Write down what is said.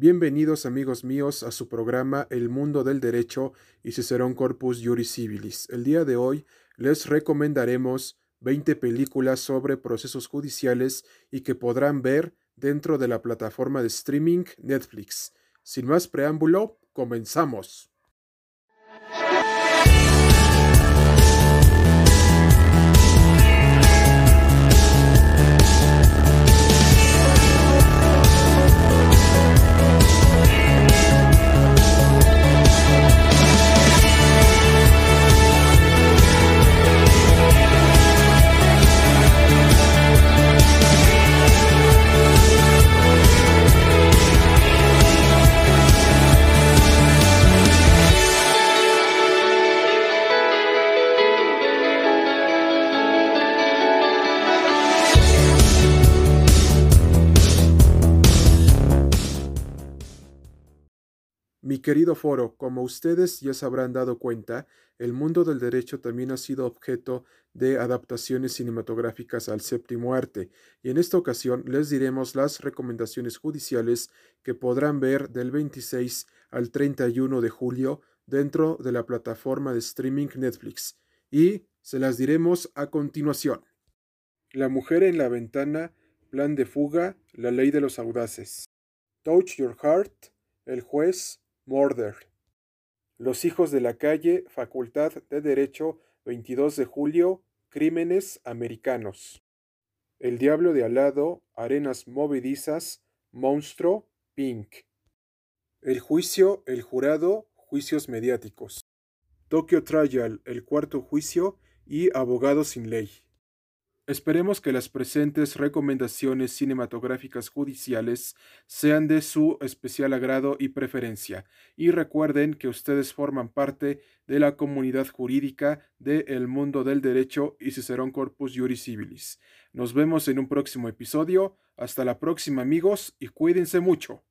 Bienvenidos amigos míos a su programa El Mundo del Derecho y Cicerón Corpus Juris Civilis. El día de hoy les recomendaremos 20 películas sobre procesos judiciales y que podrán ver dentro de la plataforma de streaming Netflix. Sin más preámbulo, comenzamos. Mi querido foro, como ustedes ya se habrán dado cuenta, el mundo del derecho también ha sido objeto de adaptaciones cinematográficas al séptimo arte, y en esta ocasión les diremos las recomendaciones judiciales que podrán ver del 26 al 31 de julio dentro de la plataforma de streaming Netflix, y se las diremos a continuación. La mujer en la ventana, Plan de fuga, La ley de los audaces. Touch Your Heart, El juez, Murder. Los hijos de la calle, Facultad de Derecho, 22 de julio, Crímenes Americanos. El Diablo de Alado, Arenas Movedizas, Monstruo, Pink. El Juicio, El Jurado, Juicios Mediáticos. Tokyo Trial, El Cuarto Juicio y Abogado sin Ley. Esperemos que las presentes recomendaciones cinematográficas judiciales sean de su especial agrado y preferencia, y recuerden que ustedes forman parte de la comunidad jurídica de El Mundo del Derecho y Cicerón Corpus Juris Civilis. Nos vemos en un próximo episodio. Hasta la próxima amigos y cuídense mucho.